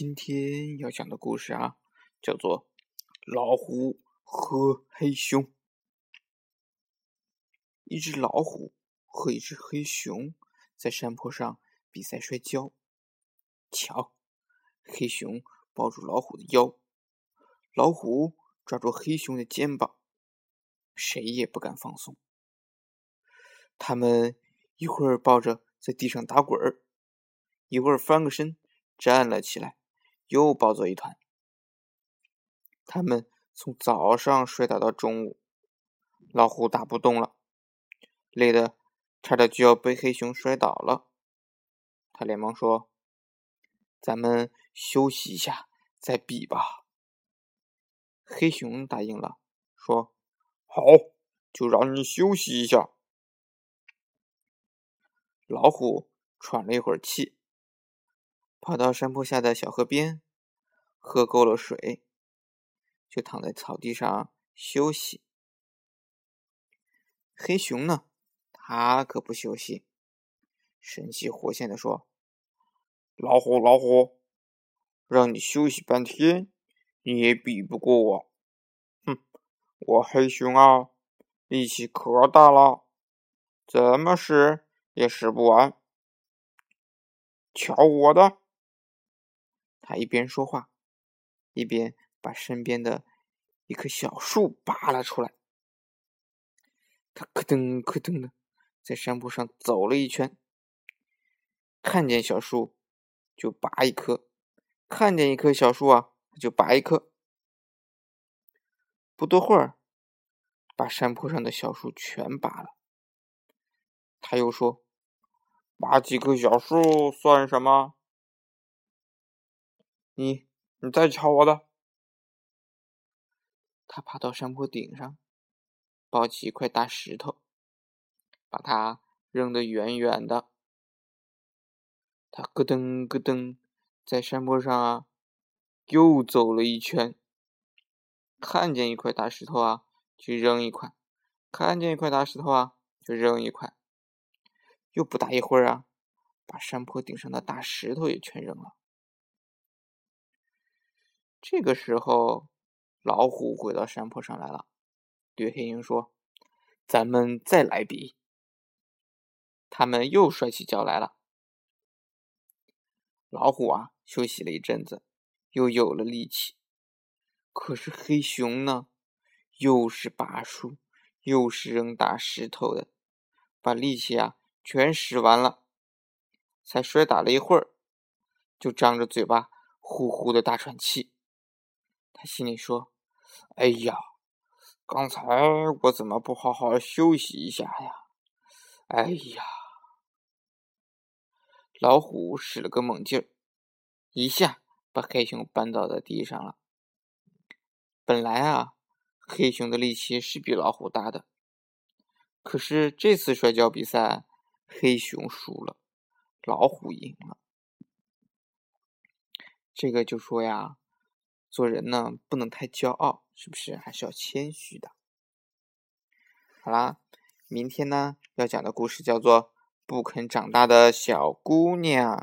今天要讲的故事啊，叫做《老虎和黑熊》。一只老虎和一只黑熊在山坡上比赛摔跤。瞧，黑熊抱住老虎的腰，老虎抓住黑熊的肩膀，谁也不敢放松。他们一会儿抱着在地上打滚儿，一会儿翻个身站了起来。又抱作一团。他们从早上摔打到中午，老虎打不动了，累得差点就要被黑熊摔倒了。他连忙说：“咱们休息一下再比吧。”黑熊答应了，说：“好，就让你休息一下。”老虎喘了一会儿气。跑到山坡下的小河边，喝够了水，就躺在草地上休息。黑熊呢，他可不休息，神气活现的说：“老虎，老虎，让你休息半天，你也比不过我。哼，我黑熊啊，力气可大了，怎么使也使不完。瞧我的！”他一边说话，一边把身边的一棵小树拔了出来。他咯噔咯噔的在山坡上走了一圈，看见小树就拔一棵，看见一棵小树啊就拔一棵。不多会儿，把山坡上的小树全拔了。他又说：“拔几棵小树算什么？”你，你再敲我的！他爬到山坡顶上，抱起一块大石头，把它扔得远远的。他咯噔咯噔在山坡上啊，又走了一圈。看见一块大石头啊，就扔一块；看见一块大石头啊，就扔一块。又不大一会儿啊，把山坡顶上的大石头也全扔了。这个时候，老虎回到山坡上来了，对黑熊说：“咱们再来比。”他们又摔起跤来了。老虎啊，休息了一阵子，又有了力气。可是黑熊呢，又是拔树，又是扔大石头的，把力气啊全使完了，才摔打了一会儿，就张着嘴巴呼呼的大喘气。他心里说：“哎呀，刚才我怎么不好好休息一下呀？哎呀！”老虎使了个猛劲儿，一下把黑熊绊倒在地上了。本来啊，黑熊的力气是比老虎大的，可是这次摔跤比赛，黑熊输了，老虎赢了。这个就说呀。做人呢，不能太骄傲，是不是？还是要谦虚的。好啦，明天呢要讲的故事叫做《不肯长大的小姑娘》。